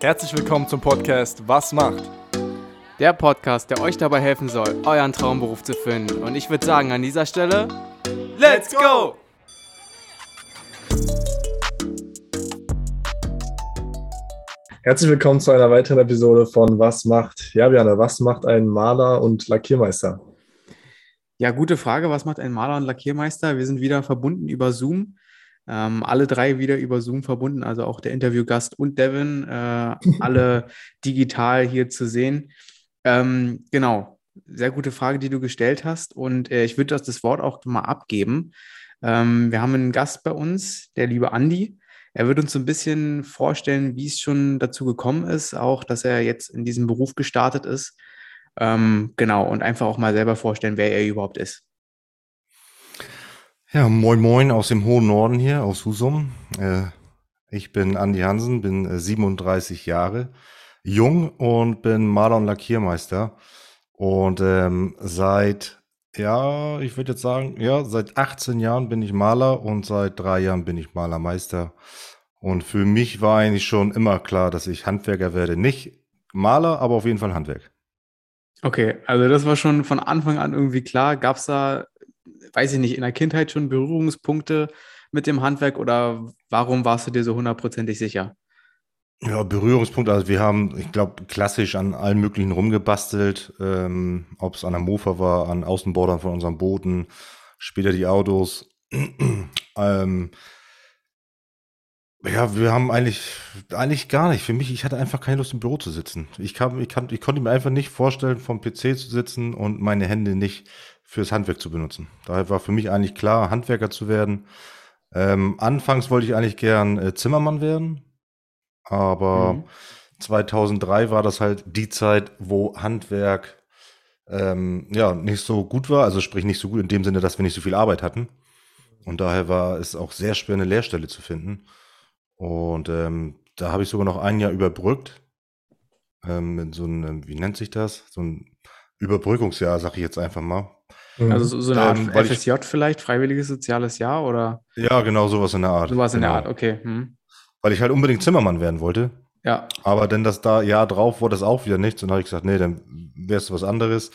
Herzlich willkommen zum Podcast Was macht? Der Podcast, der euch dabei helfen soll, euren Traumberuf zu finden. Und ich würde sagen, an dieser Stelle, Let's go! Herzlich willkommen zu einer weiteren Episode von Was macht? Ja, Björn, was macht ein Maler und Lackiermeister? Ja, gute Frage. Was macht ein Maler und Lackiermeister? Wir sind wieder verbunden über Zoom. Ähm, alle drei wieder über Zoom verbunden, also auch der Interviewgast und Devin, äh, alle digital hier zu sehen. Ähm, genau, sehr gute Frage, die du gestellt hast. Und äh, ich würde das Wort auch mal abgeben. Ähm, wir haben einen Gast bei uns, der liebe Andi. Er wird uns so ein bisschen vorstellen, wie es schon dazu gekommen ist, auch dass er jetzt in diesem Beruf gestartet ist. Ähm, genau, und einfach auch mal selber vorstellen, wer er überhaupt ist. Ja, moin moin aus dem hohen Norden hier, aus Husum. Äh, ich bin Andi Hansen, bin äh, 37 Jahre, jung und bin Maler und Lackiermeister. Und ähm, seit, ja, ich würde jetzt sagen, ja, seit 18 Jahren bin ich Maler und seit drei Jahren bin ich Malermeister. Und für mich war eigentlich schon immer klar, dass ich Handwerker werde. Nicht Maler, aber auf jeden Fall Handwerk. Okay, also das war schon von Anfang an irgendwie klar. Gab es da, weiß ich nicht, in der Kindheit schon Berührungspunkte mit dem Handwerk oder warum warst du dir so hundertprozentig sicher? Ja, Berührungspunkte. Also wir haben, ich glaube, klassisch an allen möglichen rumgebastelt. Ähm, Ob es an der Mofa war, an Außenbordern von unseren Booten, später die Autos. ähm, ja, wir haben eigentlich, eigentlich gar nicht. Für mich, ich hatte einfach keine Lust im Büro zu sitzen. Ich, kam, ich, kann, ich konnte mir einfach nicht vorstellen, vom PC zu sitzen und meine Hände nicht fürs Handwerk zu benutzen. Daher war für mich eigentlich klar, Handwerker zu werden. Ähm, anfangs wollte ich eigentlich gern äh, Zimmermann werden, aber Mhm. 2003 war das halt die Zeit, wo Handwerk ähm, ja nicht so gut war. Also sprich nicht so gut in dem Sinne, dass wir nicht so viel Arbeit hatten. Und daher war es auch sehr schwer, eine Lehrstelle zu finden. Und ähm, da habe ich sogar noch ein Jahr überbrückt. Ähm, mit so einem, wie nennt sich das? So ein Überbrückungsjahr, sag ich jetzt einfach mal. Mhm. Also so, so eine Art Ähm, weil ich- FSJ vielleicht, freiwilliges soziales Jahr oder Ja, genau, sowas in der Art. sowas in der Genau. Art, okay. Hm. Weil ich halt unbedingt Zimmermann werden wollte. Ja, Aber denn das da Jahr drauf wurde das auch wieder nichts. Und dann habe ich gesagt, nee, dann wärst du was anderes.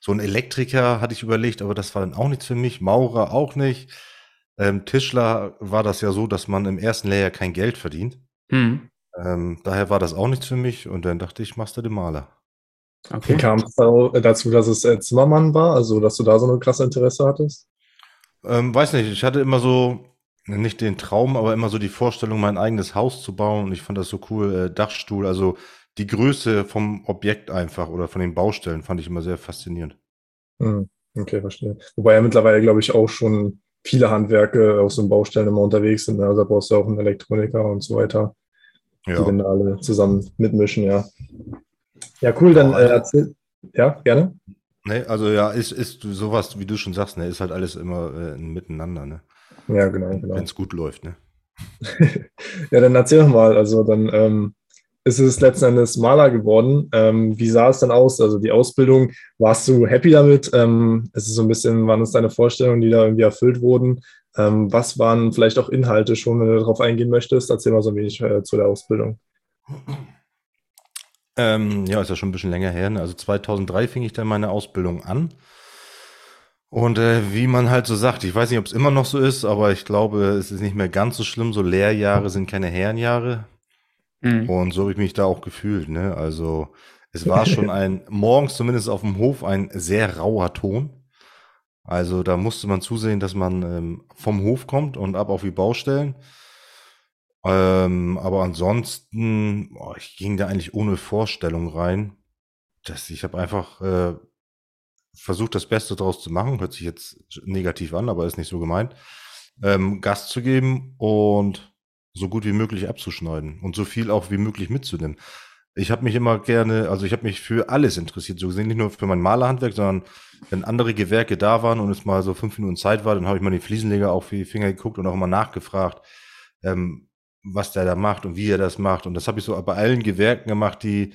So ein Elektriker hatte ich überlegt, aber das war dann auch nichts für mich. Maurer auch nicht. Ähm, Tischler war das ja so, dass man im ersten Lehrjahr kein Geld verdient. hm. Ähm, daher war das auch nichts für mich. Und dann dachte ich, machst du den Maler. Wie okay. kam es da- dazu, dass es äh, Zimmermann war? Also, dass du da so eine klasse Interesse hattest? Ähm, weiß nicht, ich hatte immer so, nicht den Traum, aber immer so die Vorstellung, mein eigenes Haus zu bauen. Und ich fand das so cool, äh, Dachstuhl, also die Größe vom Objekt einfach oder von den Baustellen fand ich immer sehr faszinierend. Mhm. Okay, verstehe. Wobei ja mittlerweile, glaube ich, auch schon viele Handwerke auf so einen Baustellen immer unterwegs sind. ne? Also, da brauchst du auch einen Elektroniker und so weiter, die Ja. dann da alle zusammen mitmischen, ja. Ja, cool, dann äh, also- erzähl. Ja, gerne. Ne, also ja, ist, ist sowas, wie du schon sagst, ne, ist halt alles immer äh, ein Miteinander, ne? Ja, genau, genau. Wenn es gut läuft, ne? Ja, dann erzähl doch mal. Also dann ähm, ist es letzten Endes Maler geworden. Ähm, wie sah es dann aus? Also die Ausbildung, warst du happy damit? Ähm, es ist so ein bisschen, waren es deine Vorstellungen, die da irgendwie erfüllt wurden? Ähm, was waren vielleicht auch Inhalte schon, wenn du darauf eingehen möchtest? Erzähl mal so ein wenig äh, zu der Ausbildung. Ähm, ja, ist ja schon ein bisschen länger her. Ne? Also 2003 fing ich dann meine Ausbildung an. Und äh, wie man halt so sagt, ich weiß nicht, ob es immer noch so ist, aber ich glaube, es ist nicht mehr ganz so schlimm. So Lehrjahre sind keine Herrenjahre. Hm. Und so habe ich mich da auch gefühlt. Ne? Also es war schon ein, morgens zumindest auf dem Hof, ein sehr rauer Ton. Also da musste man zusehen, dass man ähm, vom Hof kommt und ab auf die Baustellen. Ähm, aber ansonsten, boah, ich ging da eigentlich ohne Vorstellung rein. Das, ich habe einfach äh, versucht, das Beste draus zu machen. Hört sich jetzt negativ an, aber ist nicht so gemeint. Ähm, Gas zu geben und so gut wie möglich abzuschneiden und so viel auch wie möglich mitzunehmen. Ich habe mich immer gerne, also ich habe mich für alles interessiert, so gesehen nicht nur für mein Malerhandwerk, sondern wenn andere Gewerke da waren und es mal so fünf Minuten Zeit war, dann habe ich mal den Fliesenleger auf die Finger geguckt und auch immer nachgefragt, ähm, was der da macht und wie er das macht. Und das habe ich so bei allen Gewerken gemacht, die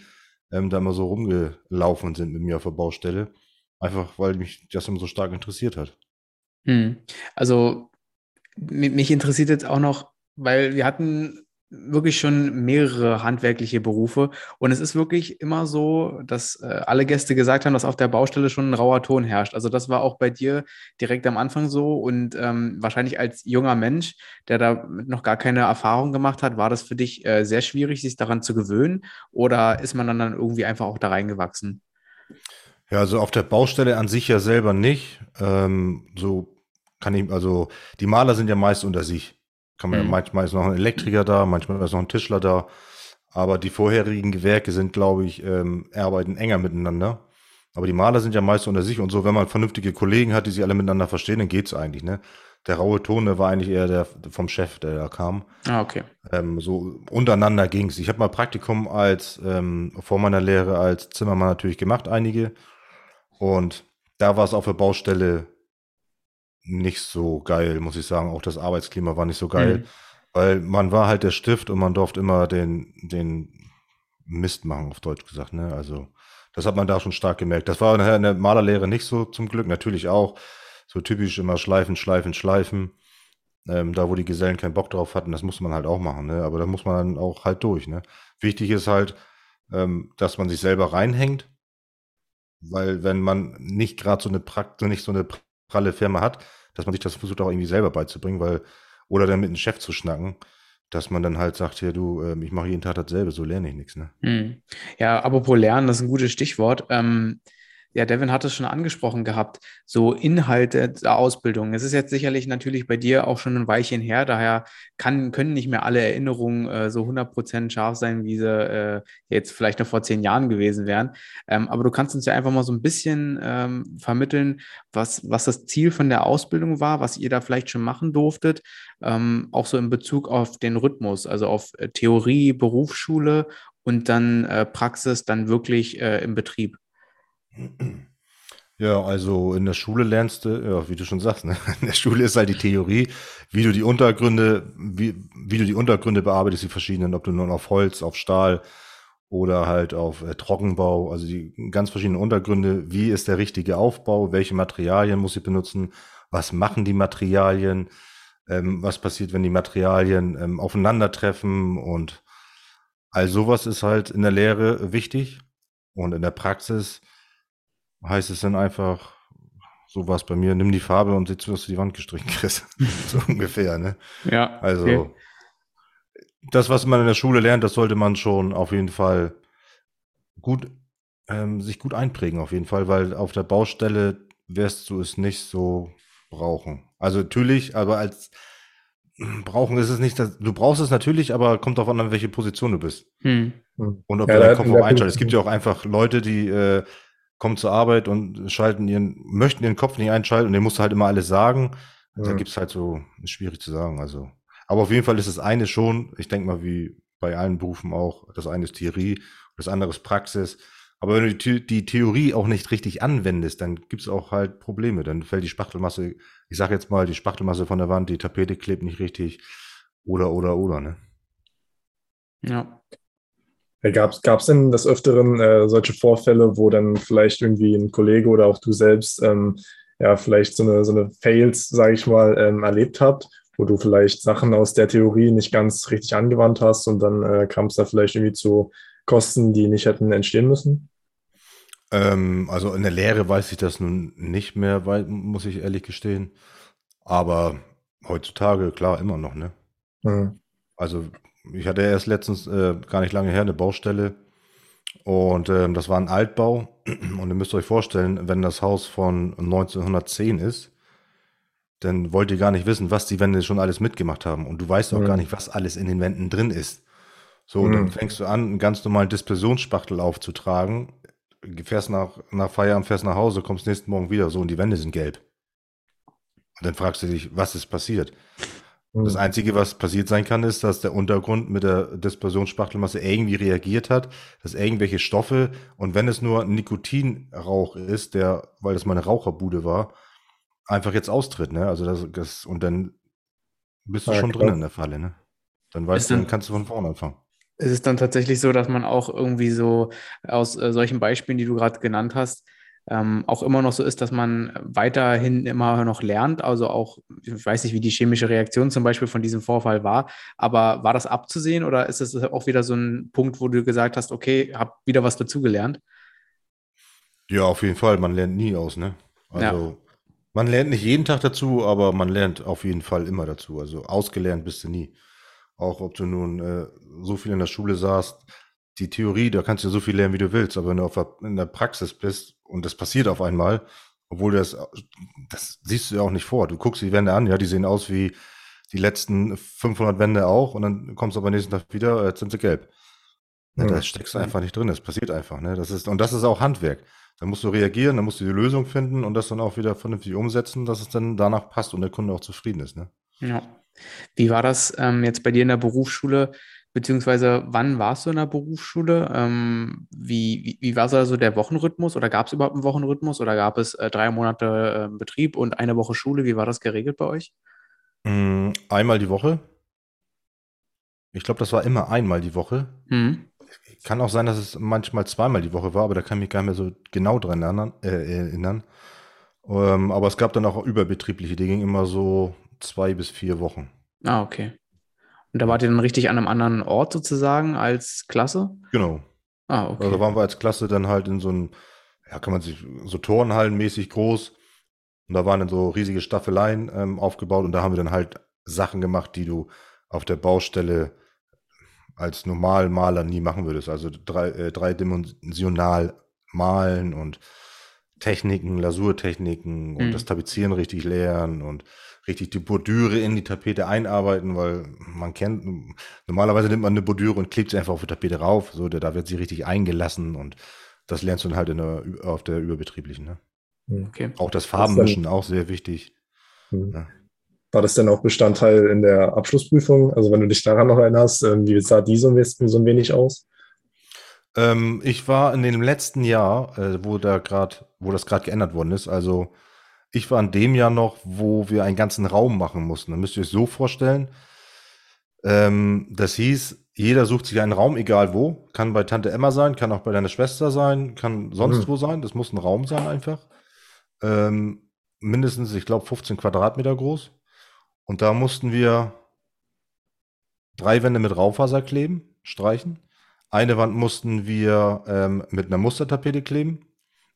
ähm, da immer so rumgelaufen sind mit mir auf der Baustelle. Einfach weil mich das immer so stark interessiert hat. Hm. Also mi- mich interessiert jetzt auch noch, weil wir hatten wirklich schon mehrere handwerkliche Berufe. Und es ist wirklich immer so, dass äh, alle Gäste gesagt haben, dass auf der Baustelle schon ein rauer Ton herrscht. Also das war auch bei dir direkt am Anfang so. Und ähm, wahrscheinlich als junger Mensch, der da noch gar keine Erfahrung gemacht hat, war das für dich äh, sehr schwierig, sich daran zu gewöhnen? Oder ist man dann, irgendwie einfach auch da reingewachsen? Ja, also auf der Baustelle an sich ja selber nicht. Ähm, so kann ich, also die Maler sind ja meist unter sich. Kann man mhm. manchmal ist noch ein Elektriker da, manchmal ist noch ein Tischler da. Aber die vorherigen Gewerke sind, glaube ich, ähm, arbeiten enger miteinander. Aber die Maler sind ja meist unter sich und so, wenn man vernünftige Kollegen hat, die sich alle miteinander verstehen, dann geht's eigentlich, ne? Der raue Ton, der war eigentlich eher der vom Chef, der da kam. Ah, okay. Ähm, so untereinander ging's. Ich habe mal Praktikum als ähm, vor meiner Lehre als Zimmermann natürlich gemacht, einige. Und da war es auf der Baustelle nicht so geil, muss ich sagen. Auch das Arbeitsklima war nicht so geil, mhm. weil man war halt der Stift und man durfte immer den, den Mist machen, auf Deutsch gesagt. Ne? Also das hat man da schon stark gemerkt. Das war in der Malerlehre nicht so zum Glück, natürlich auch. So typisch immer schleifen, schleifen, schleifen. Ähm, da, wo die Gesellen keinen Bock drauf hatten, das muss man halt auch machen. Ne? Aber da muss man dann auch halt durch. Ne? Wichtig ist halt, ähm, dass man sich selber reinhängt. Weil wenn man nicht gerade so eine Prakt nicht so eine pralle Firma hat, dass man sich das versucht auch irgendwie selber beizubringen, weil, oder dann mit dem Chef zu schnacken, dass man dann halt sagt, ja du, ähm, ich mache jeden Tag dasselbe, so lerne ich nichts. Ne? Hm. Ja, apropos Lernen, das ist ein gutes Stichwort. Ähm, ja, Devin hat es schon angesprochen gehabt, so Inhalte der Ausbildung. Es ist jetzt sicherlich natürlich bei dir auch schon ein Weilchen her, daher kann, können nicht mehr alle Erinnerungen äh, so 100% scharf sein, wie sie äh, jetzt vielleicht noch vor zehn Jahren gewesen wären. Ähm, aber du kannst uns ja einfach mal so ein bisschen ähm, vermitteln, was, was das Ziel von der Ausbildung war, was ihr da vielleicht schon machen durftet, ähm, auch so in Bezug auf den Rhythmus, also auf äh, Theorie, Berufsschule und dann äh, Praxis, dann wirklich äh, im Betrieb. Ja, also in der Schule lernst du, ja, wie du schon sagst, ne? in der Schule ist halt die Theorie, wie du die Untergründe, wie, wie du die Untergründe bearbeitest, die verschiedenen, ob du nun auf Holz, auf Stahl oder halt auf äh, Trockenbau, also die ganz verschiedenen Untergründe, wie ist der richtige Aufbau, welche Materialien muss ich benutzen, was machen die Materialien, ähm, was passiert, wenn die Materialien ähm, aufeinandertreffen und all sowas ist halt in der Lehre wichtig und in der Praxis heißt es dann einfach, so war es bei mir, nimm die Farbe und sieh zu, dass du die Wand gestrichen kriegst. so ungefähr, ne? Ja. Also, okay. das, was man in der Schule lernt, das sollte man schon auf jeden Fall gut, ähm, sich gut einprägen, auf jeden Fall, weil auf der Baustelle wirst du es nicht so brauchen. Also natürlich, aber als brauchen ist es nicht, dass, du brauchst es natürlich, aber kommt darauf an, welche Position du bist. Hm. Und ob ja, du deinen Kopf auch einschaltest. Es gibt ja auch einfach Leute, die äh, kommen zur Arbeit und schalten ihren, möchten ihren Kopf nicht einschalten und den musst du halt immer alles sagen. Ja. Da gibt es halt so, ist schwierig zu sagen. Also, aber auf jeden Fall ist das eine schon, ich denke mal, wie bei allen Berufen auch, das eine ist Theorie, das andere ist Praxis. Aber wenn du die, die Theorie auch nicht richtig anwendest, dann gibt es auch halt Probleme. Dann fällt die Spachtelmasse, ich sage jetzt mal, die Spachtelmasse von der Wand, die Tapete klebt nicht richtig. Oder, oder, oder, ne? Ja. Gab es denn des Öfteren äh, solche Vorfälle, wo dann vielleicht irgendwie ein Kollege oder auch du selbst ähm, ja vielleicht so eine, so eine Fails, sage ich mal, ähm, erlebt habt, wo du vielleicht Sachen aus der Theorie nicht ganz richtig angewandt hast und dann äh, kam es da vielleicht irgendwie zu Kosten, die nicht hätten entstehen müssen? Ähm, also in der Lehre weiß ich das nun nicht mehr, weil, muss ich ehrlich gestehen. Aber heutzutage, klar, immer noch, ne? Mhm. Also ich hatte erst letztens, äh, gar nicht lange her, eine Baustelle. Und ähm, das war ein Altbau. Und ihr müsst euch vorstellen, wenn das Haus von 1910 ist, dann wollt ihr gar nicht wissen, was die Wände schon alles mitgemacht haben. Und du weißt auch mhm. gar nicht, was alles in den Wänden drin ist. So, mhm. dann fängst du an, einen ganz normalen Dispersionsspachtel aufzutragen, fährst nach, nach Feierabend, fährst nach Hause, kommst nächsten Morgen wieder so und die Wände sind gelb. Und dann fragst du dich, was ist passiert? Das hm. Einzige, was passiert sein kann, ist, dass der Untergrund mit der Dispersionsspachtelmasse irgendwie reagiert hat, dass irgendwelche Stoffe, und wenn es nur Nikotinrauch ist, der, weil das mal eine Raucherbude war, einfach jetzt austritt, ne? Also das, das und dann bist du ja, schon klar. drin in der Falle, ne? Dann weißt du, dann kannst du von vorne anfangen. Es ist dann tatsächlich so, dass man auch irgendwie so aus äh, solchen Beispielen, die du gerade genannt hast, ähm, auch immer noch so ist, dass man weiterhin immer noch lernt. Also auch, ich weiß nicht, wie die chemische Reaktion zum Beispiel von diesem Vorfall war, aber war das abzusehen oder ist es auch wieder so ein Punkt, wo du gesagt hast, okay, hab wieder was dazugelernt? Ja, auf jeden Fall. Man lernt nie aus, ne? Also, ja. man lernt nicht jeden Tag dazu, aber man lernt auf jeden Fall immer dazu. Also, ausgelernt bist du nie. Auch ob du nun äh, so viel in der Schule saßt, die Theorie, da kannst du so viel lernen, wie du willst, aber wenn du der, in der Praxis bist und das passiert auf einmal, obwohl das, das siehst du ja auch nicht vor. Du guckst die Wände an, ja, die sehen aus wie die letzten 500 Wände auch und dann kommst du aber nächsten Tag wieder, jetzt sind sie gelb. Ne, ja, da steckst du einfach nicht drin, das passiert einfach. Ne? Das ist, und das ist auch Handwerk. Da musst du reagieren, dann musst du die Lösung finden und das dann auch wieder vernünftig umsetzen, dass es dann danach passt und der Kunde auch zufrieden ist. Ne? Ja. Wie war das ähm, jetzt bei dir in der Berufsschule? Beziehungsweise wann warst du in der Berufsschule? Ähm, wie, wie, wie, war so der Wochenrhythmus oder gab es überhaupt einen Wochenrhythmus oder gab es äh, drei Monate äh, Betrieb und eine Woche Schule? Wie war das geregelt bei euch? Mm, einmal die Woche. Ich glaube, das war immer einmal die Woche. Mhm. Kann auch sein, dass es manchmal zweimal die Woche war, aber da kann ich mich gar nicht mehr so genau dran erinnern. Äh, erinnern. Ähm, aber es gab dann auch überbetriebliche, die gingen immer so zwei bis vier Wochen. Ah, okay. Und da wart ihr dann richtig an einem anderen Ort sozusagen als Klasse? Genau. Ah, okay. Also waren wir als Klasse dann halt in so einem, ja, kann man sich, so Turnhallen-mäßig groß. Und da waren dann so riesige Staffeleien ähm, aufgebaut und da haben wir dann halt Sachen gemacht, die du auf der Baustelle als Normalmaler nie machen würdest. Also drei, äh, dreidimensional malen und Techniken, Lasurtechniken und mhm. das Tapezieren richtig lernen und richtig die Bordüre in die Tapete einarbeiten, weil man kennt, normalerweise nimmt man eine Bordüre und klebt sie einfach auf die Tapete rauf, so, da wird sie richtig eingelassen und das lernst du dann halt der, auf der überbetrieblichen. Ne? Hm. Okay. Auch das Farbenmischen, auch sehr wichtig. Mhm. Ja. War das denn auch Bestandteil in der Abschlussprüfung? Also wenn du dich daran noch erinnerst, ähm, wie sah die so ein wenig aus? Ähm, ich war in dem letzten Jahr, äh, wo da gerade, wo das gerade geändert worden ist, also ich war in dem Jahr noch, wo wir einen ganzen Raum machen mussten. Da müsst ihr euch so vorstellen. Ähm, das hieß, jeder sucht sich einen Raum, egal wo. Kann bei Tante Emma sein, kann auch bei deiner Schwester sein, kann sonst mhm. wo sein. Das muss ein Raum sein einfach. Ähm, mindestens, ich glaube, 15 Quadratmeter groß. Und da mussten wir drei Wände mit Raufaser kleben, streichen. Eine Wand mussten wir ähm, mit einer Mustertapete kleben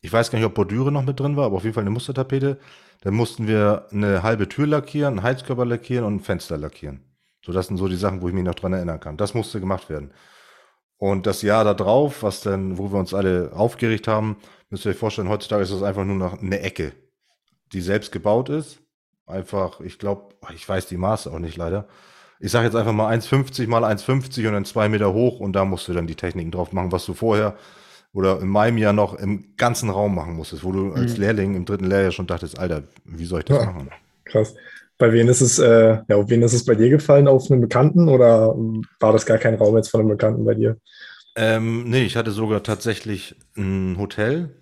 ich weiß gar nicht, ob Bordüre noch mit drin war, aber auf jeden Fall eine Mustertapete. Dann mussten wir eine halbe Tür lackieren, einen Heizkörper lackieren und ein Fenster lackieren. So, das sind so die Sachen, wo ich mich noch dran erinnern kann. Das musste gemacht werden. Und das Jahr da drauf, was dann, wo wir uns alle aufgeregt haben, müsst ihr euch vorstellen, heutzutage ist das einfach nur noch eine Ecke, die selbst gebaut ist. Einfach, ich glaube, ich weiß die Maße auch nicht leider. Ich sage jetzt einfach mal 1,50 mal 1,50 und dann zwei Meter hoch und da musst du dann die Techniken drauf machen, was du vorher oder in meinem Jahr noch im ganzen Raum machen musstest, wo du als mhm. Lehrling im dritten Lehrjahr schon dachtest, Alter, wie soll ich das ja, machen? Krass. Bei wem ist es, äh, ja, auf wen ist es bei dir gefallen? Auf einen Bekannten oder war das gar kein Raum jetzt von einem Bekannten bei dir? Ähm, nee, ich hatte sogar tatsächlich ein Hotel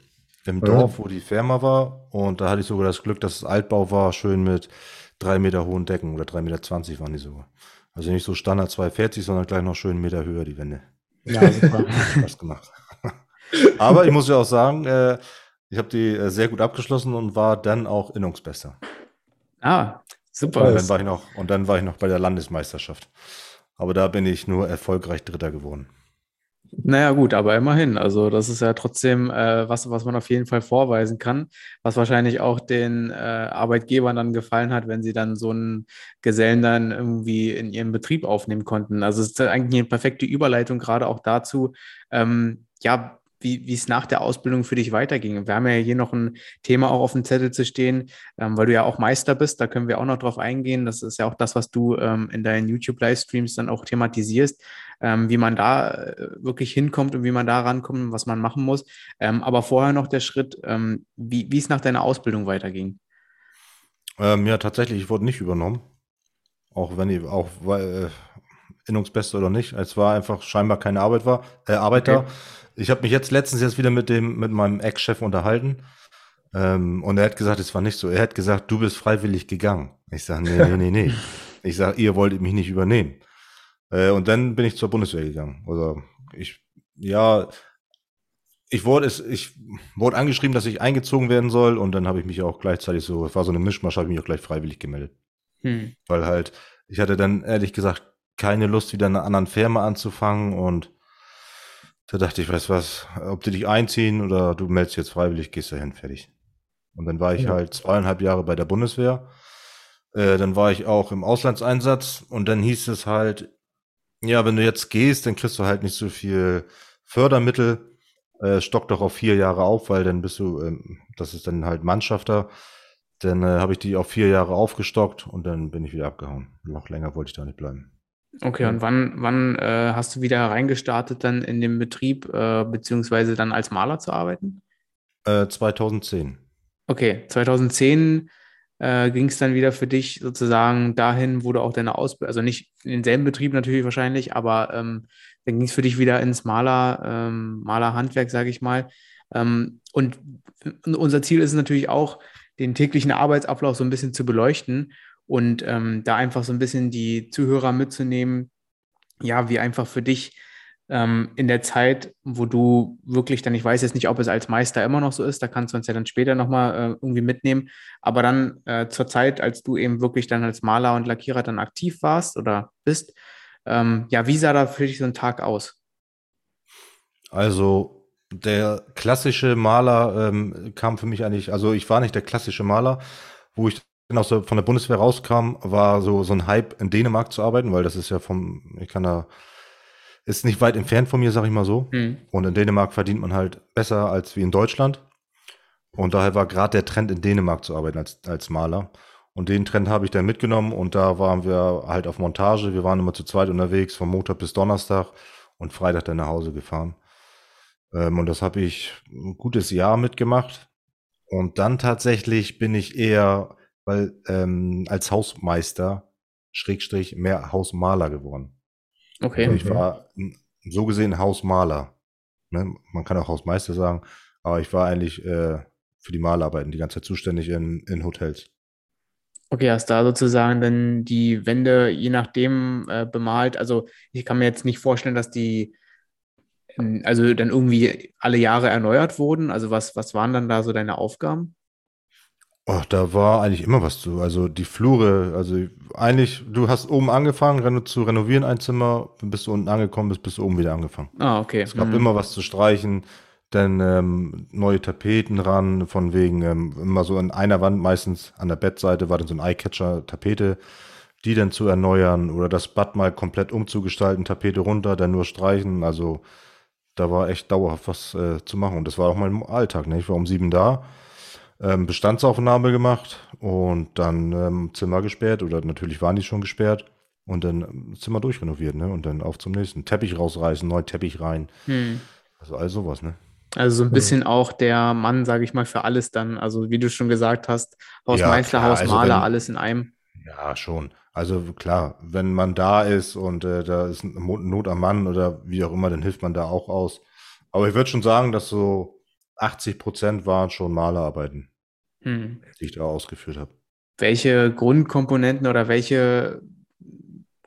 im mhm. Dorf, wo die Firma war. Und da hatte ich sogar das Glück, dass es Altbau war, schön mit drei Meter hohen Decken oder drei Meter zwanzig waren die sogar. Also nicht so Standard 240, sondern gleich noch schön einen Meter höher die Wände. Ja, super. Was gemacht. Aber ich muss ja auch sagen, äh, ich habe die äh, sehr gut abgeschlossen und war dann auch Innungsbester. Ah, super. Und dann, war ich noch, und dann war ich noch bei der Landesmeisterschaft. Aber da bin ich nur erfolgreich Dritter geworden. Naja, gut, aber immerhin. Also, das ist ja trotzdem äh, was, was man auf jeden Fall vorweisen kann, was wahrscheinlich auch den äh, Arbeitgebern dann gefallen hat, wenn sie dann so einen Gesellen dann irgendwie in ihren Betrieb aufnehmen konnten. Also, es ist eigentlich eine perfekte Überleitung gerade auch dazu, ähm, ja, wie es nach der Ausbildung für dich weiterging. Wir haben ja hier noch ein Thema auch auf dem Zettel zu stehen, ähm, weil du ja auch Meister bist. Da können wir auch noch drauf eingehen. Das ist ja auch das, was du ähm, in deinen YouTube-Livestreams dann auch thematisierst, ähm, wie man da äh, wirklich hinkommt und wie man da rankommt und was man machen muss. Ähm, aber vorher noch der Schritt, ähm, wie es nach deiner Ausbildung weiterging. Ähm, ja, tatsächlich, ich wurde nicht übernommen. Auch wenn ich, auch weil, äh, Innungsbeste oder nicht. Es war einfach scheinbar keine Arbeit war, äh, Arbeiter. Okay ich habe mich jetzt letztens jetzt wieder mit dem, mit meinem Ex-Chef unterhalten. Ähm, und er hat gesagt, es war nicht so. Er hat gesagt, du bist freiwillig gegangen. Ich sage, nee, nee, nee, nee. Ich sage, ihr wolltet mich nicht übernehmen. Äh, und dann bin ich zur Bundeswehr gegangen. Also ich, ja, ich wurde, es, ich wurde angeschrieben, dass ich eingezogen werden soll und dann habe ich mich auch gleichzeitig so, es war so eine Mischmasch, habe ich mich auch gleich freiwillig gemeldet. Hm. Weil halt, ich hatte dann ehrlich gesagt keine Lust, wieder in einer anderen Firma anzufangen und da dachte ich, weißt was, ob die dich einziehen oder du meldest jetzt freiwillig, gehst dahin, fertig. Und dann war ich ja. halt zweieinhalb Jahre bei der Bundeswehr. Äh, dann war ich auch im Auslandseinsatz und dann hieß es halt, ja, wenn du jetzt gehst, dann kriegst du halt nicht so viel Fördermittel. Äh, stock doch auf vier Jahre auf, weil dann bist du, ähm, das ist dann halt Mannschafter. Dann äh, habe ich die auf vier Jahre aufgestockt und dann bin ich wieder abgehauen. Noch länger wollte ich da nicht bleiben. Okay, und wann, wann äh, hast du wieder reingestartet, dann in den Betrieb, äh, beziehungsweise dann als Maler zu arbeiten? 2010. Äh, okay, 2010 äh, ging es dann wieder für dich sozusagen dahin, wo du auch deine Ausbildung, also nicht in denselben Betrieb natürlich wahrscheinlich, aber ähm, dann ging es für dich wieder ins Maler, ähm, Malerhandwerk, sage ich mal. Ähm, und unser Ziel ist es natürlich auch, den täglichen Arbeitsablauf so ein bisschen zu beleuchten und ähm, da einfach so ein bisschen die Zuhörer mitzunehmen, ja, wie einfach für dich ähm, in der Zeit, wo du wirklich dann, ich weiß jetzt nicht, ob es als Meister immer noch so ist, da kannst du uns ja dann später nochmal äh, irgendwie mitnehmen, aber dann äh, zur Zeit, als du eben wirklich dann als Maler und Lackierer dann aktiv warst oder bist, ähm, ja, wie sah da für dich so ein Tag aus? Also der klassische Maler ähm, kam für mich eigentlich, also ich war nicht der klassische Maler, wo ich aus der, von der Bundeswehr rauskam, war so, so ein Hype in Dänemark zu arbeiten, weil das ist ja vom, ich kann da ist nicht weit entfernt von mir, sag ich mal so. Mhm. Und in Dänemark verdient man halt besser als wie in Deutschland. Und daher war gerade der Trend, in Dänemark zu arbeiten als, als Maler. Und den Trend habe ich dann mitgenommen und da waren wir halt auf Montage. Wir waren immer zu zweit unterwegs, von Montag bis Donnerstag und Freitag dann nach Hause gefahren. Ähm, und das habe ich ein gutes Jahr mitgemacht. Und dann tatsächlich bin ich eher, weil ähm, als Hausmeister, Schrägstrich, mehr Hausmaler geworden. Okay. Also ich mhm. war so gesehen Hausmaler. Ne? Man kann auch Hausmeister sagen, aber ich war eigentlich äh, für die Malarbeiten die ganze Zeit zuständig in, in Hotels. Okay, hast da sozusagen dann die Wände je nachdem äh, bemalt. Also ich kann mir jetzt nicht vorstellen, dass die also dann irgendwie alle Jahre erneuert wurden. Also was, was waren dann da so deine Aufgaben? Ach, da war eigentlich immer was zu. Also die Flure, also eigentlich, du hast oben angefangen zu renovieren ein Zimmer, bis du unten angekommen bist, bist du oben wieder angefangen. Ah, okay. Es gab mhm. immer was zu streichen, dann ähm, neue Tapeten ran, von wegen ähm, immer so an einer Wand, meistens an der Bettseite war dann so ein Eyecatcher-Tapete, die dann zu erneuern oder das Bad mal komplett umzugestalten, Tapete runter, dann nur streichen. Also da war echt dauerhaft was äh, zu machen und das war auch mein Alltag. Ne? Ich war um sieben da ähm, Bestandsaufnahme gemacht und dann ähm, Zimmer gesperrt oder natürlich waren die schon gesperrt und dann ähm, Zimmer durchrenoviert, ne? Und dann auf zum nächsten. Teppich rausreißen, neuen Teppich rein. Hm. Also all sowas, ne? Also so ein bisschen auch der Mann, sage ich mal, für alles dann. Also wie du schon gesagt hast, Hausmeister, ja, Hausmaler, also alles in einem. Ja, schon. Also klar, wenn man da ist und äh, da ist Not am Mann oder wie auch immer, dann hilft man da auch aus. Aber ich würde schon sagen, dass so 80 Prozent waren schon Malerarbeiten hm. die ich da ausgeführt habe. Welche Grundkomponenten oder welche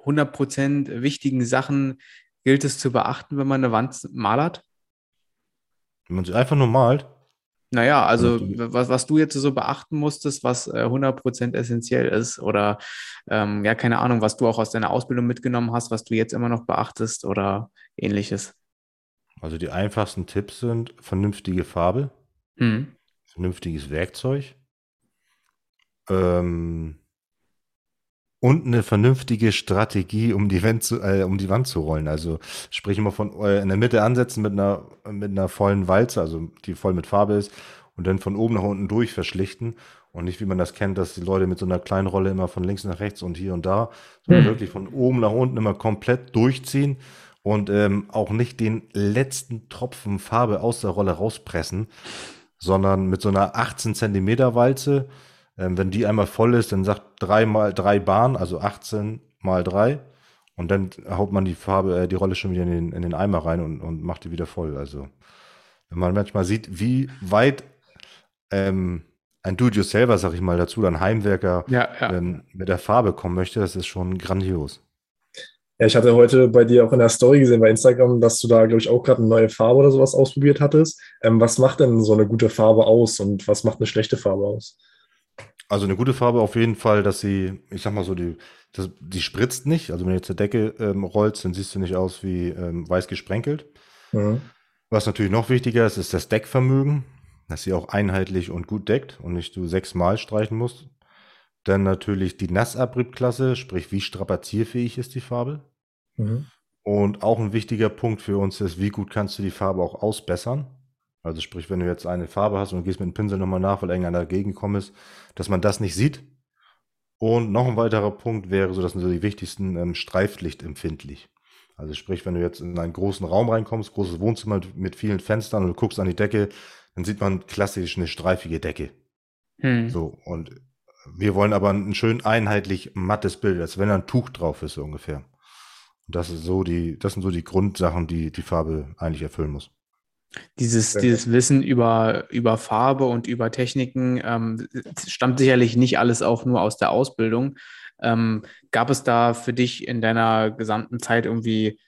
100% wichtigen Sachen gilt es zu beachten, wenn man eine Wand malert? Wenn man sie einfach nur malt? Naja, also was, was du jetzt so beachten musstest, was äh, 100% essentiell ist oder ähm, ja, keine Ahnung, was du auch aus deiner Ausbildung mitgenommen hast, was du jetzt immer noch beachtest oder ähnliches. Also die einfachsten Tipps sind vernünftige Farbe. Hm vernünftiges Werkzeug ähm, und eine vernünftige Strategie, um die, Wand zu, äh, um die Wand zu rollen. Also sprich immer von äh, in der Mitte ansetzen mit einer, mit einer vollen Walze, also die voll mit Farbe ist, und dann von oben nach unten durch verschlichten. Und nicht, wie man das kennt, dass die Leute mit so einer kleinen Rolle immer von links nach rechts und hier und da, sondern hm. wirklich von oben nach unten immer komplett durchziehen und ähm, auch nicht den letzten Tropfen Farbe aus der Rolle rauspressen, sondern mit so einer 18 Zentimeter Walze. Ähm, wenn die einmal voll ist, dann sagt drei mal drei Bahn, also 18 mal drei. Und dann haut man die Farbe, äh, die Rolle schon wieder in den, in den Eimer rein und, und macht die wieder voll. Also, wenn man manchmal sieht, wie weit ähm, ein Do-it-yourselfer, sag ich mal dazu, ein Heimwerker ja, ja. Ähm, mit der Farbe kommen möchte, das ist schon grandios. Ja, ich hatte heute bei dir auch in der Story gesehen bei Instagram, dass du da, glaube ich, auch gerade eine neue Farbe oder sowas ausprobiert hattest. Ähm, was macht denn so eine gute Farbe aus und was macht eine schlechte Farbe aus? Also eine gute Farbe auf jeden Fall, dass sie, ich sag mal so, die, das, die spritzt nicht. Also wenn du jetzt die Decke ähm, rollst, dann siehst du nicht aus wie ähm, weiß gesprenkelt. Mhm. Was natürlich noch wichtiger ist, ist das Deckvermögen, dass sie auch einheitlich und gut deckt und nicht du sechsmal streichen musst. Dann natürlich die Nassabriebklasse, sprich wie strapazierfähig ist die Farbe. Mhm. Und auch ein wichtiger Punkt für uns ist, wie gut kannst du die Farbe auch ausbessern. Also sprich, wenn du jetzt eine Farbe hast und gehst mit dem Pinsel nochmal nach, weil irgendeiner dagegen gekommen ist, dass man das nicht sieht. Und noch ein weiterer Punkt wäre, so das sind so die wichtigsten, ähm, Streiflicht empfindlich. Also sprich, wenn du jetzt in einen großen Raum reinkommst, großes Wohnzimmer mit vielen Fenstern und du guckst an die Decke, dann sieht man klassisch eine streifige Decke. Hm. So, und wir wollen aber ein schön einheitlich mattes Bild, als wenn da ein Tuch drauf ist, so ungefähr. Und das ist so die, das sind so die Grundsachen, die die Farbe eigentlich erfüllen muss. Dieses, dieses Wissen über, über Farbe und über Techniken ähm, stammt sicherlich nicht alles auch nur aus der Ausbildung. Ähm, gab es da für dich in deiner gesamten Zeit irgendwie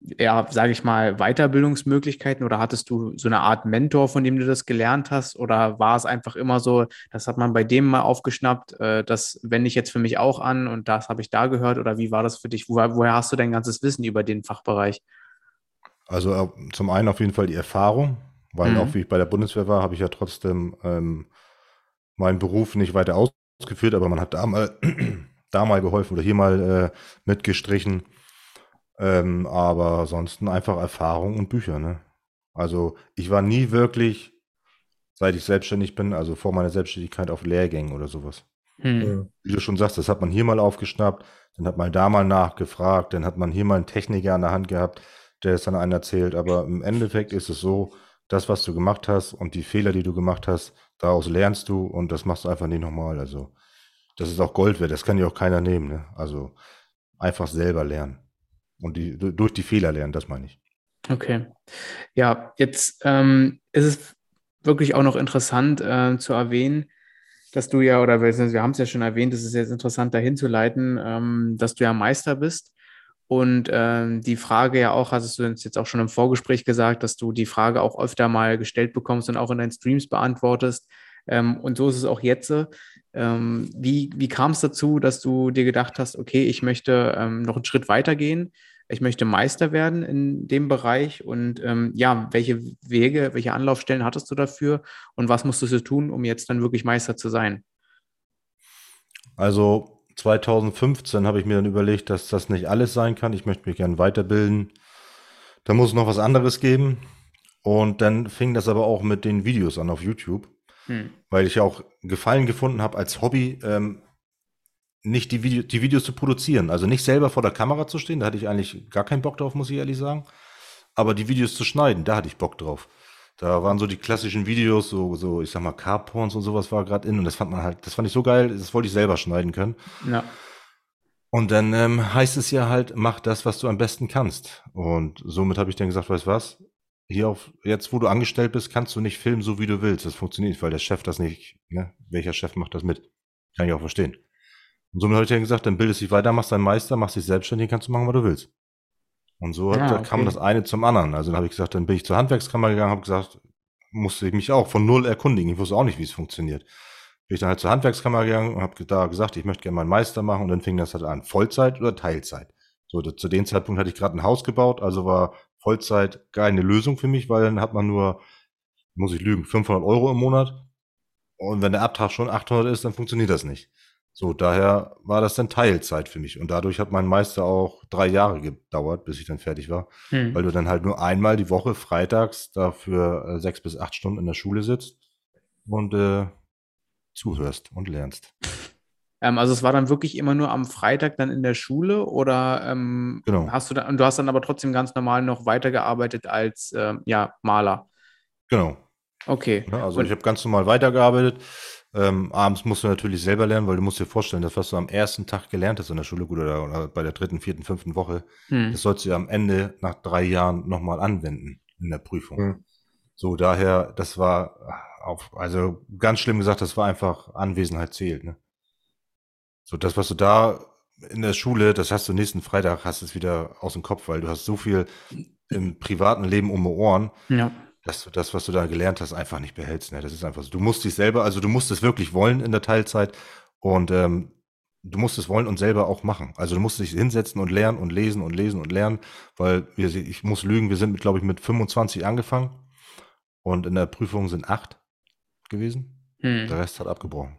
ja, sage ich mal, Weiterbildungsmöglichkeiten oder hattest du so eine Art Mentor, von dem du das gelernt hast? Oder war es einfach immer so, das hat man bei dem mal aufgeschnappt, äh, das wende ich jetzt für mich auch an und das habe ich da gehört? Oder wie war das für dich? Woher, woher hast du dein ganzes Wissen über den Fachbereich? Also äh, zum einen auf jeden Fall die Erfahrung, weil mhm. auch wie ich bei der Bundeswehr war, habe ich ja trotzdem ähm, meinen Beruf nicht weiter ausgeführt, aber man hat da mal, da mal geholfen oder hier mal äh, mitgestrichen ähm, aber ansonsten einfach Erfahrung und Bücher, ne? Also ich war nie wirklich, seit ich selbstständig bin, also vor meiner Selbstständigkeit auf Lehrgängen oder sowas. Hm. Wie du schon sagst, das hat man hier mal aufgeschnappt, dann hat man da mal nachgefragt, dann hat man hier mal einen Techniker an der Hand gehabt, der es dann einen erzählt. Aber im Endeffekt ist es so, das, was du gemacht hast und die Fehler, die du gemacht hast, daraus lernst du und das machst du einfach nicht nochmal. Also das ist auch Gold wert, das kann dir auch keiner nehmen. Ne? Also einfach selber lernen. Und die, durch die Fehler lernen, das meine ich. Okay. Ja, jetzt ähm, ist es wirklich auch noch interessant äh, zu erwähnen, dass du ja, oder wir haben es ja schon erwähnt, es ist jetzt interessant dahin zu leiten, ähm, dass du ja Meister bist. Und ähm, die Frage ja auch, hast du uns jetzt auch schon im Vorgespräch gesagt, dass du die Frage auch öfter mal gestellt bekommst und auch in deinen Streams beantwortest. Ähm, und so ist es auch jetzt. Ähm, wie wie kam es dazu, dass du dir gedacht hast, okay, ich möchte ähm, noch einen Schritt weiter gehen? ich möchte Meister werden in dem Bereich und ähm, ja, welche Wege, welche Anlaufstellen hattest du dafür und was musstest du tun, um jetzt dann wirklich Meister zu sein? Also 2015 habe ich mir dann überlegt, dass das nicht alles sein kann. Ich möchte mich gerne weiterbilden. Da muss es noch was anderes geben. Und dann fing das aber auch mit den Videos an auf YouTube, hm. weil ich auch Gefallen gefunden habe als Hobby, ähm, nicht die, Video, die Videos zu produzieren. Also nicht selber vor der Kamera zu stehen, da hatte ich eigentlich gar keinen Bock drauf, muss ich ehrlich sagen. Aber die Videos zu schneiden, da hatte ich Bock drauf. Da waren so die klassischen Videos, so, so ich sag mal, Carporns und sowas war gerade in und das fand man halt, das fand ich so geil, das wollte ich selber schneiden können. Ja. Und dann ähm, heißt es ja halt, mach das, was du am besten kannst. Und somit habe ich dann gesagt, weißt was, hier auf, jetzt wo du angestellt bist, kannst du nicht filmen, so wie du willst. Das funktioniert nicht, weil der Chef das nicht, ne? Welcher Chef macht das mit? Kann ich auch verstehen. Und somit habe ich dann gesagt, dann bildest du dich weiter, machst deinen Meister, machst dich selbstständig, kannst du machen, was du willst. Und so ah, okay. kam das eine zum anderen. Also dann habe ich gesagt, dann bin ich zur Handwerkskammer gegangen, habe gesagt, musste ich mich auch von null erkundigen. Ich wusste auch nicht, wie es funktioniert. Bin ich dann halt zur Handwerkskammer gegangen und habe da gesagt, ich möchte gerne meinen Meister machen und dann fing das halt an, Vollzeit oder Teilzeit. So, zu dem Zeitpunkt hatte ich gerade ein Haus gebaut, also war Vollzeit keine Lösung für mich, weil dann hat man nur, muss ich lügen, 500 Euro im Monat. Und wenn der Abtrag schon 800 ist, dann funktioniert das nicht. So, daher war das dann Teilzeit für mich. Und dadurch hat mein Meister auch drei Jahre gedauert, bis ich dann fertig war. Hm. Weil du dann halt nur einmal die Woche freitags dafür äh, sechs bis acht Stunden in der Schule sitzt und äh, zuhörst und lernst. Ähm, also es war dann wirklich immer nur am Freitag dann in der Schule oder ähm, genau. hast du dann, du hast dann aber trotzdem ganz normal noch weitergearbeitet als ähm, ja, Maler. Genau. Okay. Ja, also und ich habe ganz normal weitergearbeitet ähm, abends musst du natürlich selber lernen, weil du musst dir vorstellen, das, was du am ersten Tag gelernt hast in der Schule gut, oder, oder bei der dritten, vierten, fünften Woche, hm. das sollst du ja am Ende nach drei Jahren nochmal anwenden in der Prüfung. Hm. So, daher, das war auf, also ganz schlimm gesagt, das war einfach Anwesenheit zählt. Ne? So, das, was du da in der Schule, das hast du nächsten Freitag, hast es wieder aus dem Kopf, weil du hast so viel im privaten Leben um die Ohren, Ja. dass du das, was du da gelernt hast, einfach nicht behältst. Ne? Das ist einfach so. Du musst dich selber, also du musst es wirklich wollen in der Teilzeit und ähm, du musst es wollen und selber auch machen. Also du musst dich hinsetzen und lernen und lesen und lesen und lernen, weil wir, ich muss lügen, wir sind, glaube ich, mit 25 angefangen und in der Prüfung sind acht gewesen. Hm. Der Rest hat abgebrochen.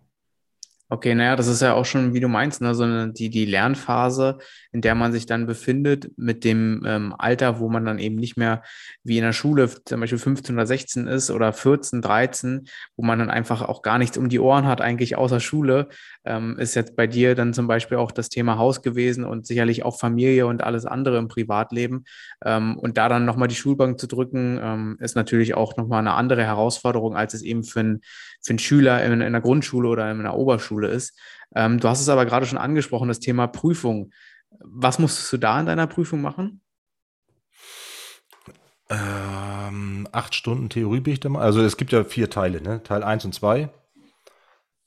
Okay, naja, das ist ja auch schon, wie du meinst, ne, so die, die Lernphase, in der man sich dann befindet, mit dem ähm, Alter, wo man dann eben nicht mehr wie in der Schule zum Beispiel 15 oder 16 ist oder 14, 13, wo man dann einfach auch gar nichts um die Ohren hat, eigentlich außer Schule, ähm, ist jetzt bei dir dann zum Beispiel auch das Thema Haus gewesen und sicherlich auch Familie und alles andere im Privatleben. Ähm, und da dann nochmal die Schulbank zu drücken, ähm, ist natürlich auch nochmal eine andere Herausforderung, als es eben für einen für einen Schüler in, in der Grundschule oder in der Oberschule ist. Ähm, du hast es aber gerade schon angesprochen, das Thema Prüfung. Was musstest du da in deiner Prüfung machen? Ähm, acht Stunden Theorie bin ich da mal. Also es gibt ja vier Teile, ne? Teil 1 und 2.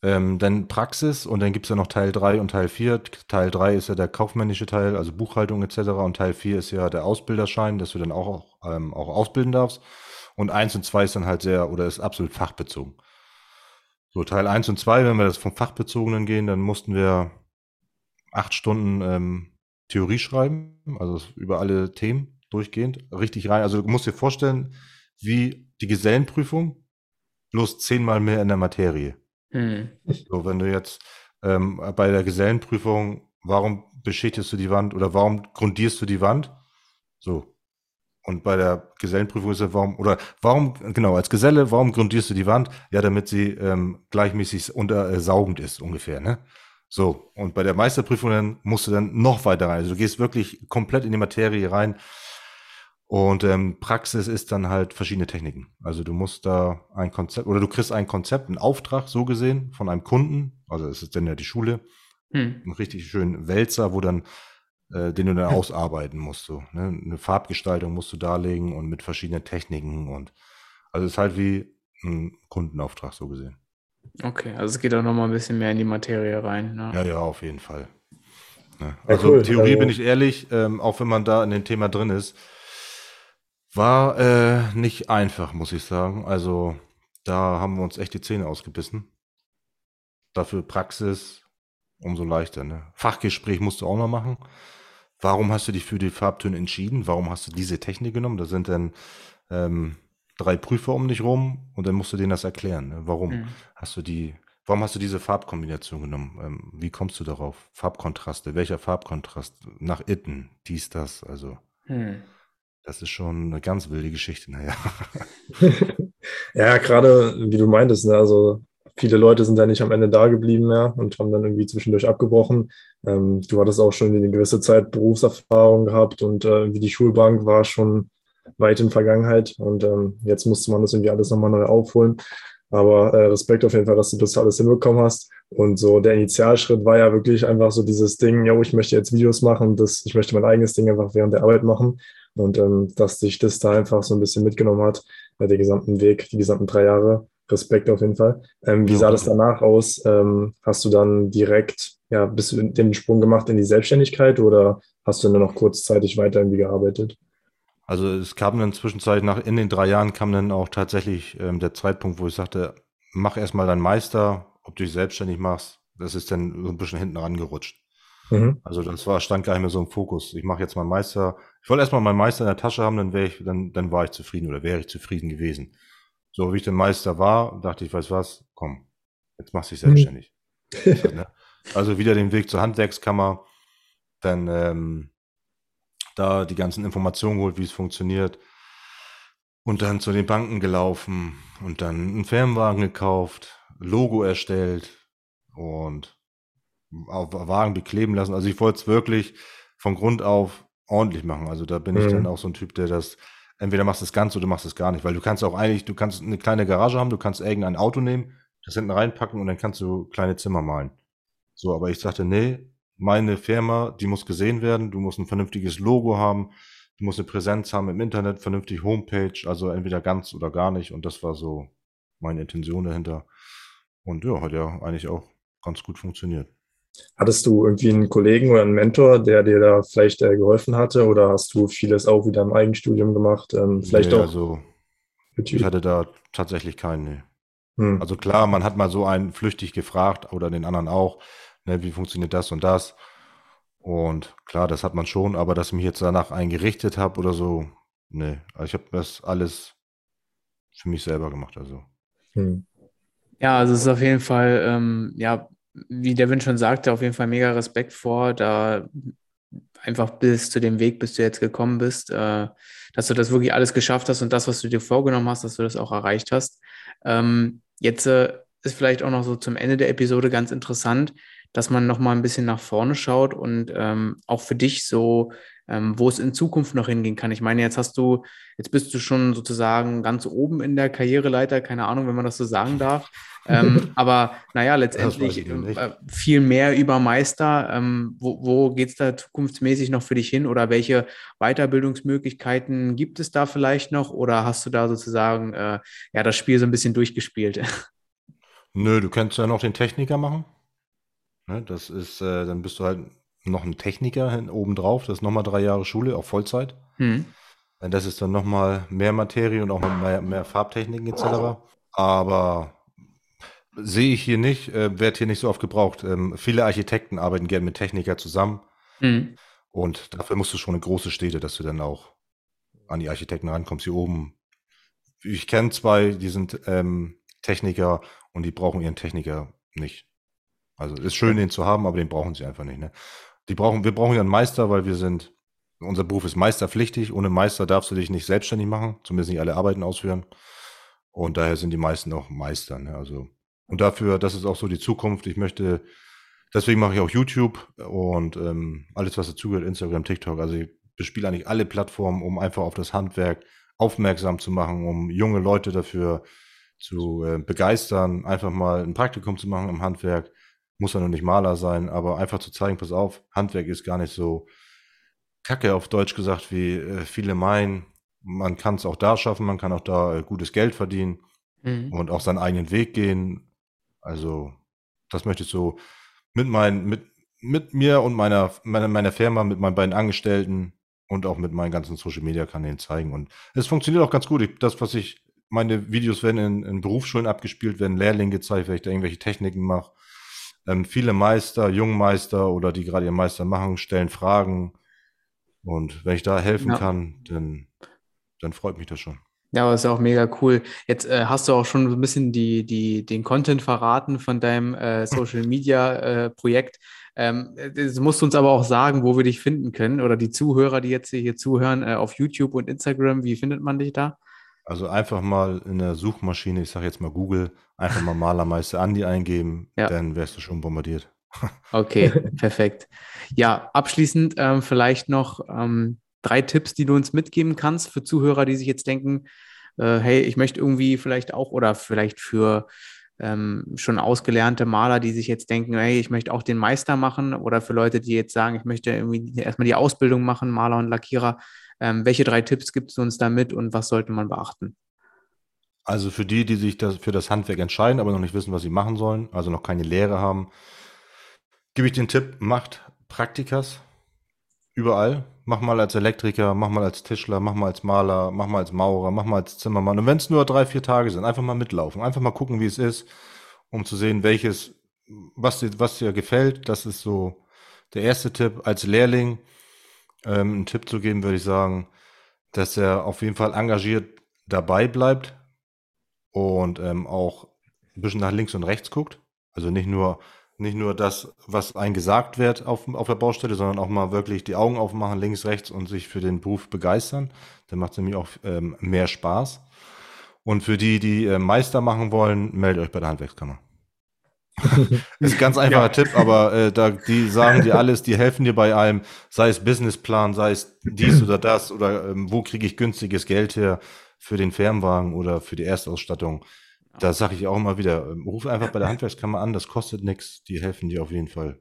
Ähm, dann Praxis und dann gibt es ja noch Teil 3 und Teil 4. Teil 3 ist ja der kaufmännische Teil, also Buchhaltung etc. Und Teil 4 ist ja der Ausbilderschein, dass du dann auch, ähm, auch ausbilden darfst. Und 1 und 2 ist dann halt sehr, oder ist absolut fachbezogen. So, Teil 1 und 2, wenn wir das vom Fachbezogenen gehen, dann mussten wir acht Stunden ähm, Theorie schreiben, also über alle Themen durchgehend, richtig rein. Also du musst dir vorstellen, wie die Gesellenprüfung, bloß zehnmal mehr in der Materie. Hm. So, wenn du jetzt ähm, bei der Gesellenprüfung, warum beschichtest du die Wand oder warum grundierst du die Wand? So. Und bei der Gesellenprüfung ist ja, warum, oder warum, genau, als Geselle, warum grundierst du die Wand? Ja, damit sie ähm, gleichmäßig unter, äh, saugend ist, ungefähr, ne? So, und bei der Meisterprüfung dann musst du dann noch weiter rein. Also du gehst wirklich komplett in die Materie rein. Und ähm, Praxis ist dann halt verschiedene Techniken. Also du musst da ein Konzept, oder du kriegst ein Konzept, einen Auftrag, so gesehen, von einem Kunden. Also es ist dann ja die Schule. Hm. Einen richtig schönen Wälzer, wo dann, äh, den du dann ausarbeiten musst. So, ne? Eine Farbgestaltung musst du darlegen und mit verschiedenen Techniken. Und also es ist halt wie ein Kundenauftrag, so gesehen. Okay, also es geht auch nochmal ein bisschen mehr in die Materie rein. Ne? Ja, ja, auf jeden Fall. Ja. Ja, Also cool. Theorie Also- bin ich ehrlich, ähm, auch wenn man da in dem Thema drin ist, war äh, nicht einfach, muss ich sagen. Also da haben wir uns echt die Zähne ausgebissen. Dafür Praxis umso leichter. Ne? Fachgespräch musst du auch noch machen. Warum hast du dich für die Farbtöne entschieden? Warum hast du diese Technik genommen? Da sind dann ähm, drei Prüfer um dich rum und dann musst du denen das erklären. Ne? Warum Hm. hast du die, warum hast du diese Farbkombination genommen? Ähm, wie kommst du darauf? Farbkontraste, welcher Farbkontrast? Nach Itten, dies, das, also Hm. das ist schon eine ganz wilde Geschichte, naja. Ja, gerade wie du meintest, ne, also viele Leute sind ja nicht am Ende da geblieben mehr und haben dann irgendwie zwischendurch abgebrochen. Ähm, du hattest auch schon eine gewisse Zeit Berufserfahrung gehabt und äh, die Schulbank war schon weit in Vergangenheit und ähm, jetzt musste man das irgendwie alles nochmal neu aufholen. Aber äh, Respekt auf jeden Fall, dass du das alles hinbekommen hast. Und so der Initialschritt war ja wirklich einfach so dieses Ding, ja, ich möchte jetzt Videos machen, das, ich möchte mein eigenes Ding einfach während der Arbeit machen. Und ähm, dass sich das da einfach so ein bisschen mitgenommen hat, äh, den gesamten Weg, die gesamten drei Jahre. Respekt auf jeden Fall. Ähm, wie Ja, sah das danach aus? Ähm, hast du dann direkt, ja, bist du den Sprung gemacht in die Selbstständigkeit oder hast du nur noch kurzzeitig weiter irgendwie gearbeitet? Also es kam dann zwischenzeitlich nach, in den drei Jahren kam dann auch tatsächlich ähm, der Zeitpunkt, wo ich sagte, mach erstmal deinen Meister, ob du dich selbstständig machst. Das ist dann so ein bisschen hinten rangerutscht. Mhm. Also das war, stand gar nicht mehr so im Fokus. Ich mache jetzt meinen Meister. Ich wollte erstmal meinen Meister in der Tasche haben, dann wäre ich, dann, dann war ich zufrieden oder wäre ich zufrieden gewesen. So wie ich den Meister war, dachte ich, weiß was, komm, jetzt machst du dich selbstständig. Ne? Also wieder den Weg zur Handwerkskammer, dann ähm, da die ganzen Informationen geholt, wie es funktioniert. Und dann zu den Banken gelaufen und dann einen Firmenwagen gekauft, Logo erstellt und auf Wagen bekleben lassen. Also ich wollte es wirklich von Grund auf ordentlich machen. Also da bin ich Mhm. dann auch so ein Typ, der das, entweder machst du es ganz oder du machst es gar nicht, weil du kannst auch eigentlich, du kannst eine kleine Garage haben, du kannst irgendein Auto nehmen, das hinten reinpacken und dann kannst du kleine Zimmer malen. So, aber ich sagte, nee, meine Firma, die muss gesehen werden, du musst ein vernünftiges Logo haben, du musst eine Präsenz haben im Internet, vernünftig Homepage, also entweder ganz oder gar nicht. Und das war so meine Intention dahinter. Und ja, hat ja eigentlich auch ganz gut funktioniert. Hattest du irgendwie einen Kollegen oder einen Mentor, der dir da vielleicht äh, geholfen hatte oder hast du vieles auch wieder im Eigenstudium gemacht? Ähm, vielleicht nee, auch. Also, ich hatte da tatsächlich keinen. Nee. Hm. Also klar, man hat mal so einen flüchtig gefragt oder den anderen auch, ne, wie funktioniert das und das. Und klar, das hat man schon, aber dass ich mich jetzt danach eingerichtet habe oder so, nee. Also ich habe das alles für mich selber gemacht. Also. Hm. Ja, also es ist auf jeden Fall, ähm, ja, wie Devin schon sagte, auf jeden Fall mega Respekt vor, da einfach bis zu dem Weg, bis du jetzt gekommen bist, äh, dass du das wirklich alles geschafft hast und das, was du dir vorgenommen hast, dass du das auch erreicht hast. Ähm, jetzt äh, ist vielleicht auch noch so zum Ende der Episode ganz interessant, dass man noch mal ein bisschen nach vorne schaut und ähm, auch für dich so, ähm, wo es in Zukunft noch hingehen kann. Ich meine, jetzt hast du, jetzt bist du schon sozusagen ganz oben in der Karriereleiter, keine Ahnung, wenn man das so sagen darf. ähm, aber naja, letztendlich äh, viel mehr über Meister. Ähm, wo wo geht es da zukunftsmäßig noch für dich hin oder welche Weiterbildungsmöglichkeiten gibt es da vielleicht noch oder hast du da sozusagen äh, ja das Spiel so ein bisschen durchgespielt? Nö, du kannst ja noch den Techniker machen. Ne, das ist, äh, dann bist du halt noch ein Techniker obendrauf. Das ist nochmal drei Jahre Schule, auch Vollzeit. Mhm. Das ist dann nochmal mehr Materie und auch mehr, mehr Farbtechniken etc. Aber sehe ich hier nicht, äh, wird hier nicht so oft gebraucht. Ähm, viele Architekten arbeiten gerne mit Techniker zusammen. Mhm. Und dafür musst du schon in große Städte, dass du dann auch an die Architekten rankommst. Hier oben, ich kenne zwei, die sind ähm, Techniker und die brauchen ihren Techniker nicht. Also ist schön, den zu haben, aber den brauchen sie einfach nicht. Ne? Die brauchen, wir brauchen ja einen Meister, weil wir sind, unser Beruf ist meisterpflichtig. Ohne Meister darfst du dich nicht selbstständig machen, zumindest nicht alle Arbeiten ausführen. Und daher sind die meisten auch Meister. Ne? Also und dafür, das ist auch so die Zukunft. Ich möchte, deswegen mache ich auch YouTube und ähm, alles, was dazugehört, Instagram, TikTok. Also ich bespiele eigentlich alle Plattformen, um einfach auf das Handwerk aufmerksam zu machen, um junge Leute dafür zu äh, begeistern, einfach mal ein Praktikum zu machen im Handwerk. Muss ja noch nicht Maler sein, aber einfach zu zeigen, pass auf, Handwerk ist gar nicht so kacke auf Deutsch gesagt, wie äh, viele meinen. Man kann es auch da schaffen, man kann auch da äh, gutes Geld verdienen mhm. und auch seinen eigenen Weg gehen. Also, das möchte ich so mit meinen, mit, mit mir und meiner, meiner, meiner Firma, mit meinen beiden Angestellten und auch mit meinen ganzen Social Media Kanälen zeigen. Und es funktioniert auch ganz gut. Ich, das, was ich, meine Videos werden in, in Berufsschulen abgespielt, werden Lehrlinge gezeigt, wenn ich da irgendwelche Techniken mache. Ähm, viele Meister, Jungmeister oder die gerade ihren Meister machen, stellen Fragen. Und wenn ich da helfen ja. kann, dann, dann freut mich das schon. Ja, aber ist ja auch mega cool. Jetzt äh, hast du auch schon so ein bisschen die, die, den Content verraten von deinem äh, Social Media äh, Projekt. Ähm, das musst du uns aber auch sagen, wo wir dich finden können oder die Zuhörer, die jetzt hier zuhören, äh, auf YouTube und Instagram. Wie findet man dich da? Also einfach mal in der Suchmaschine, ich sage jetzt mal Google, einfach mal Malermeister Andi eingeben, ja. dann wärst du schon bombardiert. Okay, perfekt. Ja, abschließend ähm, vielleicht noch ähm, drei Tipps, die du uns mitgeben kannst für Zuhörer, die sich jetzt denken, äh, hey, ich möchte irgendwie vielleicht auch oder vielleicht für ähm, schon ausgelernte Maler, die sich jetzt denken, hey, ich möchte auch den Meister machen oder für Leute, die jetzt sagen, ich möchte irgendwie erstmal die Ausbildung machen, Maler und Lackierer. Ähm, welche drei Tipps gibst du uns da mit und was sollte man beachten? Also für die, die sich das, für das Handwerk entscheiden, aber noch nicht wissen, was sie machen sollen, also noch keine Lehre haben, gebe ich den Tipp, macht Praktikas überall mach mal als Elektriker, mach mal als Tischler, mach mal als Maler, mach mal als Maurer, mach mal als Zimmermann. Und wenn es nur drei, vier Tage sind, einfach mal mitlaufen, einfach mal gucken, wie es ist, um zu sehen, welches, was dir, was dir gefällt. Das ist so der erste Tipp. Als Lehrling ähm, einen Tipp zu geben, würde ich sagen, dass er auf jeden Fall engagiert dabei bleibt und ähm, auch ein bisschen nach links und rechts guckt. Also nicht nur nicht nur das, was einem gesagt wird auf, auf der Baustelle, sondern auch mal wirklich die Augen aufmachen, links, rechts und sich für den Beruf begeistern. Dann macht es nämlich auch ähm, mehr Spaß. Und für die, die äh, Meister machen wollen, meldet euch bei der Handwerkskammer. ist ein ganz einfacher ja. Tipp, aber äh, da, die sagen dir alles, die helfen dir bei allem, sei es Businessplan, sei es dies oder das oder ähm, wo kriege ich günstiges Geld her für den Fernwagen oder für die Erstausstattung. Da sage ich auch immer wieder, ähm, ruf einfach bei der Handwerkskammer an, das kostet nichts, die helfen dir auf jeden Fall.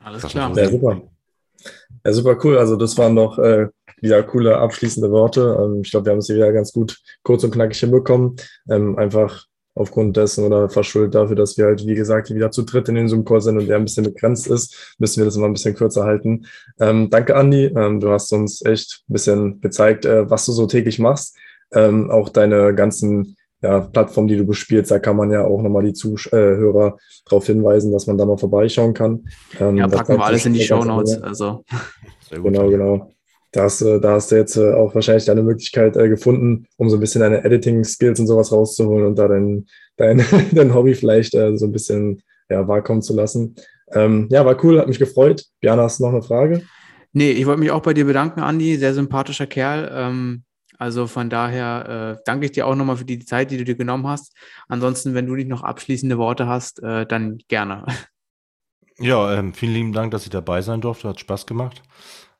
Alles das klar. Ja, super. Ja, super cool. Also das waren noch äh, wieder coole abschließende Worte. Ähm, ich glaube, wir haben es hier wieder ganz gut kurz und knackig hinbekommen. Ähm, einfach aufgrund dessen oder verschuldet dafür, dass wir halt, wie gesagt, wieder zu dritt in den Zoom-Call sind und der ein bisschen begrenzt ist, müssen wir das immer ein bisschen kürzer halten. Ähm, danke, Andi. Ähm, du hast uns echt ein bisschen gezeigt, äh, was du so täglich machst. Ähm, auch deine ganzen ja, Plattformen, die du bespielst, da kann man ja auch nochmal die Zuhörer äh, darauf hinweisen, dass man da mal vorbeischauen kann. Ähm, ja, packen wir alles in die Show Notes. Also. Genau, genau. Da hast, da hast du jetzt äh, auch wahrscheinlich deine Möglichkeit äh, gefunden, um so ein bisschen deine Editing-Skills und sowas rauszuholen und da dein, dein, dein Hobby vielleicht äh, so ein bisschen ja, wahrkommen zu lassen. Ähm, ja, war cool, hat mich gefreut. Björn, hast du noch eine Frage? Nee, ich wollte mich auch bei dir bedanken, Andi. Sehr sympathischer Kerl. Ähm, also von daher äh, danke ich dir auch nochmal für die Zeit, die du dir genommen hast. Ansonsten, wenn du nicht noch abschließende Worte hast, äh, dann gerne. Ja, ähm, vielen lieben Dank, dass ich dabei sein durfte. Hat Spaß gemacht.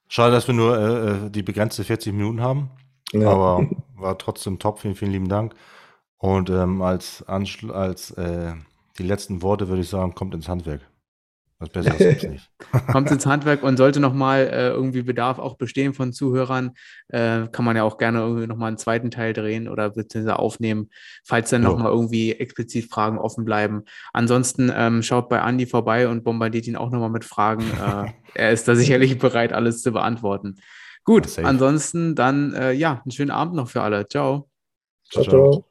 Schade, dass wir nur äh, äh die begrenzte 40 Minuten haben. Ja. Aber war trotzdem top. Vielen, vielen lieben Dank. Und ähm, als, Anschl als äh, die letzten Worte würde ich sagen, kommt ins Handwerk. Was Besseres gibt's nicht. Kommt ins Handwerk und sollte nochmal äh, irgendwie Bedarf auch bestehen von Zuhörern, äh, kann man ja auch gerne irgendwie nochmal einen zweiten Teil drehen oder beziehungsweise aufnehmen, falls dann nochmal irgendwie explizit Fragen offen bleiben. Ansonsten ähm, schaut bei Andy vorbei und bombardiert ihn auch nochmal mit Fragen. Äh, er ist da sicherlich bereit, alles zu beantworten. Gut, ansonsten dann äh, ja, einen schönen Abend noch für alle. Ciao. Ciao, ciao.